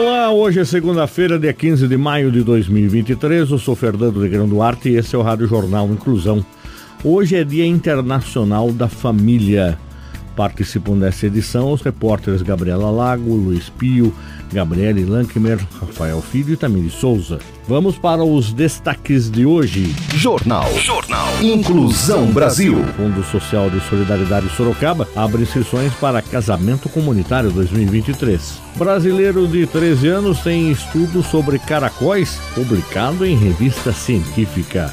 Olá, hoje é segunda-feira, dia 15 de maio de 2023. Eu sou Fernando Negrão Duarte e esse é o Rádio Jornal Inclusão. Hoje é Dia Internacional da Família. Participam dessa edição os repórteres Gabriela Lago, Luiz Pio, Gabriele Lankmer, Rafael Filho e Tamiri Souza. Vamos para os destaques de hoje. Jornal. Jornal. Inclusão Brasil. Fundo Social de Solidariedade Sorocaba abre inscrições para Casamento Comunitário 2023. Brasileiro de 13 anos tem estudo sobre caracóis publicado em revista científica.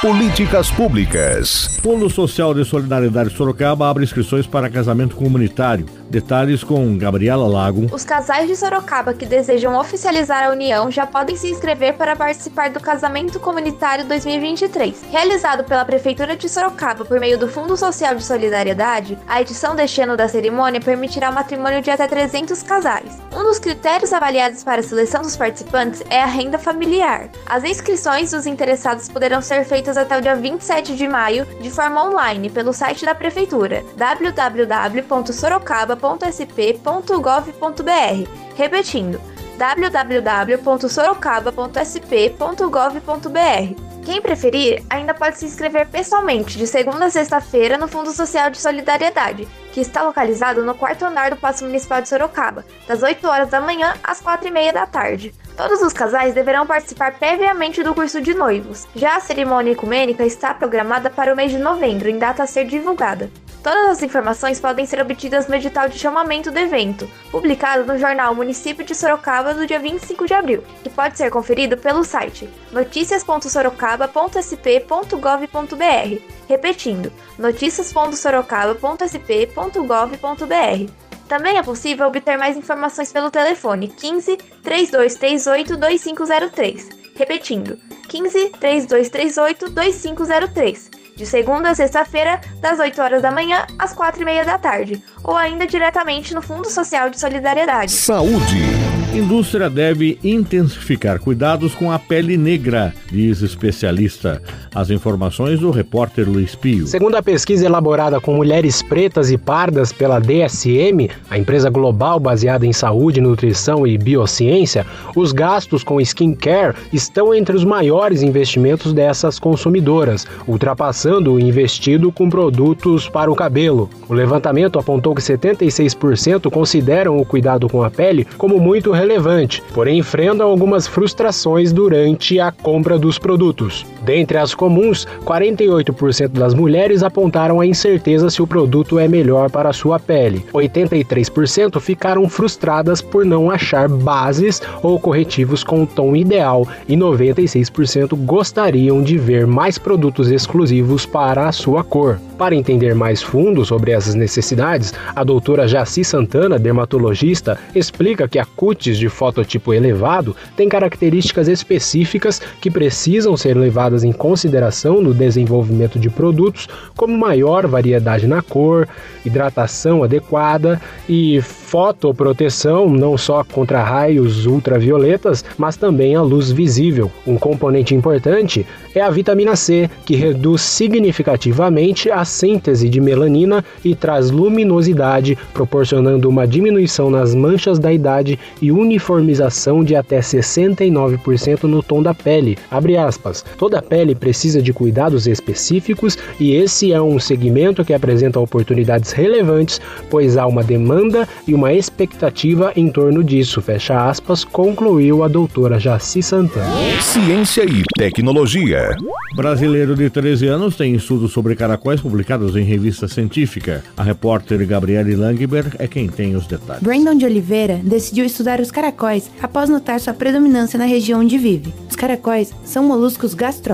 Políticas Públicas. Fundo Social de Solidariedade Sorocaba abre inscrições para casamento comunitário. Detalhes com Gabriela Lago. Os casais de Sorocaba que desejam oficializar a união já podem se inscrever para participar do Casamento Comunitário 2023. Realizado pela Prefeitura de Sorocaba por meio do Fundo Social de Solidariedade, a edição deste ano da cerimônia permitirá o matrimônio de até 300 casais. Um dos critérios avaliados para a seleção dos participantes é a renda familiar. As inscrições dos interessados poderão ser feitas até o dia 27 de maio de forma online pelo site da Prefeitura www.sorocaba.sp.gov.br. Repetindo, www.sorocaba.sp.gov.br. Quem preferir, ainda pode se inscrever pessoalmente de segunda a sexta-feira no Fundo Social de Solidariedade, que está localizado no quarto andar do Paço Municipal de Sorocaba, das 8 horas da manhã às 4 e meia da tarde. Todos os casais deverão participar previamente do curso de noivos. Já a cerimônia ecumênica está programada para o mês de novembro, em data a ser divulgada. Todas as informações podem ser obtidas no edital de chamamento do evento, publicado no jornal Município de Sorocaba no dia 25 de abril, e pode ser conferido pelo site noticias.sorocaba.sp.gov.br. Repetindo, noticias.sorocaba.sp.gov.br. Também é possível obter mais informações pelo telefone 15 3238 2503. Repetindo, 15 3238 2503. De segunda a sexta-feira, das 8 horas da manhã às 4 e meia da tarde, ou ainda diretamente no Fundo Social de Solidariedade. Saúde. Indústria deve intensificar cuidados com a pele negra, diz especialista. As informações do repórter Luiz Pio. Segundo a pesquisa elaborada com mulheres pretas e pardas pela DSM, a empresa global baseada em saúde, nutrição e biociência, os gastos com skincare estão entre os maiores investimentos dessas consumidoras, ultrapassando o investido com produtos para o cabelo. O levantamento apontou que 76% consideram o cuidado com a pele como muito relevante relevante, porém enfrentam algumas frustrações durante a compra dos produtos. Dentre as comuns, 48% das mulheres apontaram a incerteza se o produto é melhor para a sua pele. 83% ficaram frustradas por não achar bases ou corretivos com o tom ideal e 96% gostariam de ver mais produtos exclusivos para a sua cor. Para entender mais fundo sobre essas necessidades, a doutora Jaci Santana, dermatologista, explica que a cutis de fototipo elevado tem características específicas que precisam ser levadas em consideração no desenvolvimento de produtos, como maior variedade na cor, hidratação adequada e fotoproteção não só contra raios ultravioletas, mas também a luz visível. Um componente importante é a vitamina C, que reduz significativamente a síntese de melanina e traz luminosidade, proporcionando uma diminuição nas manchas da idade e uniformização de até 69% no tom da pele. Abre aspas. Toda pele precisa de cuidados específicos e esse é um segmento que apresenta oportunidades relevantes, pois há uma demanda e uma expectativa em torno disso, fecha aspas, concluiu a doutora Jaci Santana. Ciência e tecnologia. Brasileiro de 13 anos tem estudos sobre caracóis publicados em revista científica. A repórter Gabriele Langberg é quem tem os detalhes. Brandon de Oliveira decidiu estudar os caracóis após notar sua predominância na região onde vive. Os caracóis são moluscos gastrópodes,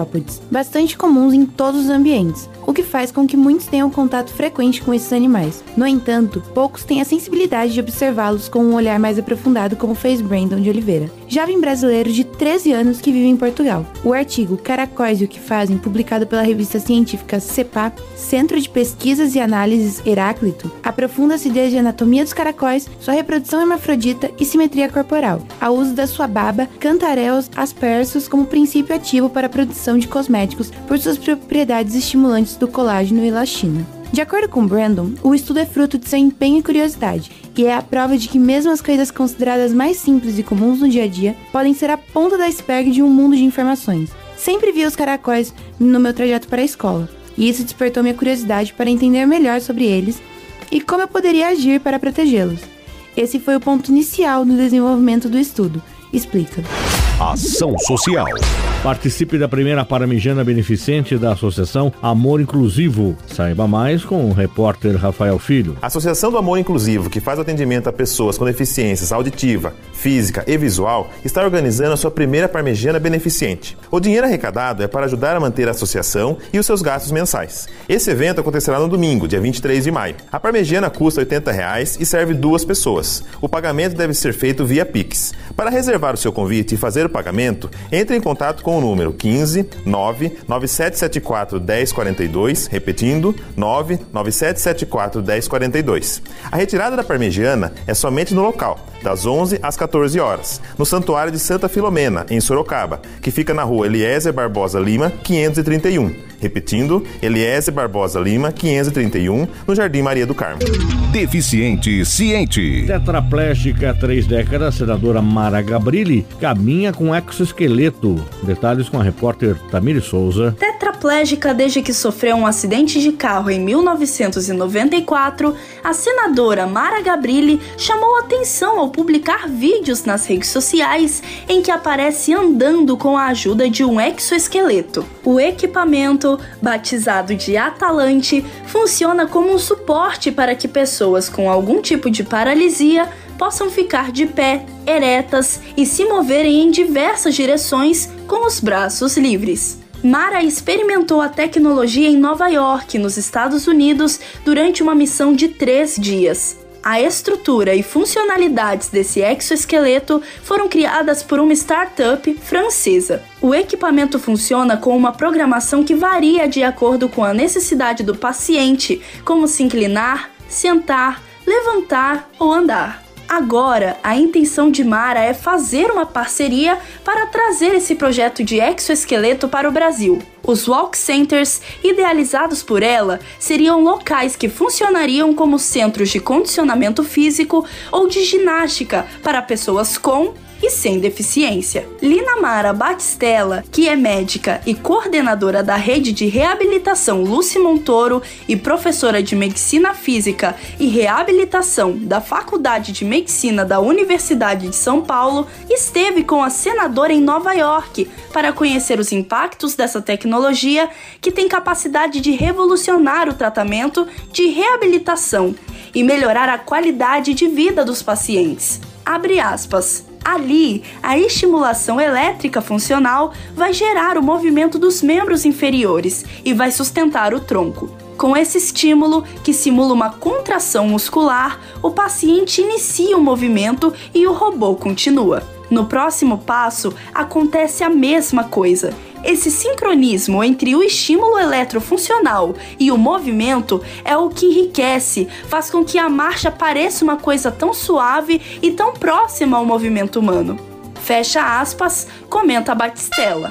bastante comuns em todos os ambientes, o que faz com que muitos tenham contato frequente com esses animais. No entanto, poucos têm a sensibilidade de observá-los com um olhar mais aprofundado, como fez Brandon de Oliveira. Jovem brasileiro de 13 anos que vive em Portugal. O artigo Caracóis e o que fazem, publicado pela revista científica CEPAP, Centro de Pesquisas e Análises Heráclito, aprofunda as ideias de anatomia dos caracóis, sua reprodução hermafrodita e simetria corporal, ao uso da sua baba Cantareus aspersus como princípio ativo para a produção de cosméticos por suas propriedades estimulantes do colágeno e elastina. De acordo com Brandon, o estudo é fruto de seu empenho e curiosidade, e é a prova de que mesmo as coisas consideradas mais simples e comuns no dia a dia podem ser a ponta da iceberg de um mundo de informações. Sempre vi os caracóis no meu trajeto para a escola, e isso despertou minha curiosidade para entender melhor sobre eles e como eu poderia agir para protegê-los. Esse foi o ponto inicial no desenvolvimento do estudo, explica. Ação Social. Participe da primeira Paramijana Beneficente da Associação Amor Inclusivo. Saiba mais com o repórter Rafael Filho. A Associação do Amor Inclusivo, que faz atendimento a pessoas com deficiências auditiva, física e visual, está organizando a sua primeira Parmegiana Beneficente. O dinheiro arrecadado é para ajudar a manter a associação e os seus gastos mensais. Esse evento acontecerá no domingo, dia 23 de maio. A Parmegiana custa 80 reais e serve duas pessoas. O pagamento deve ser feito via Pix. Para reservar o seu convite e fazer o pagamento, entre em contato com o número 15 99774 1042, repetindo 99774 1042. A retirada da parmegiana é somente no local, das 11 às 14 horas, no Santuário de Santa Filomena, em Sorocaba, que fica na rua Eliezer Barbosa Lima, 531. Repetindo, Eliezer Barbosa Lima, 531, no Jardim Maria do Carmo. Deficiente ciente. Tetraplégica há três décadas, senadora Mara Gabrilli caminha com exoesqueleto. Detalhes com a repórter Tamiri Souza. Tetraplégica desde que sofreu um acidente de carro em 1994, a senadora Mara Gabrilli chamou atenção ao publicar vídeos nas redes sociais em que aparece andando com a ajuda de um exoesqueleto. O equipamento, batizado de Atalante, funciona como um suporte para que pessoas com algum tipo de paralisia possam ficar de pé, eretas e se moverem em diversas direções com os braços livres. Mara experimentou a tecnologia em Nova York, nos Estados Unidos, durante uma missão de três dias. A estrutura e funcionalidades desse exoesqueleto foram criadas por uma startup francesa. O equipamento funciona com uma programação que varia de acordo com a necessidade do paciente, como se inclinar, sentar, levantar ou andar. Agora, a intenção de Mara é fazer uma parceria para trazer esse projeto de exoesqueleto para o Brasil. Os Walk Centers, idealizados por ela, seriam locais que funcionariam como centros de condicionamento físico ou de ginástica para pessoas com e sem deficiência. Lina Mara Batistella, que é médica e coordenadora da rede de reabilitação Lucy Montoro e professora de medicina física e reabilitação da Faculdade de Medicina da Universidade de São Paulo, esteve com a senadora em Nova York para conhecer os impactos dessa tecnologia que tem capacidade de revolucionar o tratamento de reabilitação e melhorar a qualidade de vida dos pacientes. Abre aspas. Ali, a estimulação elétrica funcional vai gerar o movimento dos membros inferiores e vai sustentar o tronco. Com esse estímulo, que simula uma contração muscular, o paciente inicia o movimento e o robô continua. No próximo passo, acontece a mesma coisa. Esse sincronismo entre o estímulo eletrofuncional e o movimento é o que enriquece, faz com que a marcha pareça uma coisa tão suave e tão próxima ao movimento humano. Fecha aspas, comenta Batistella.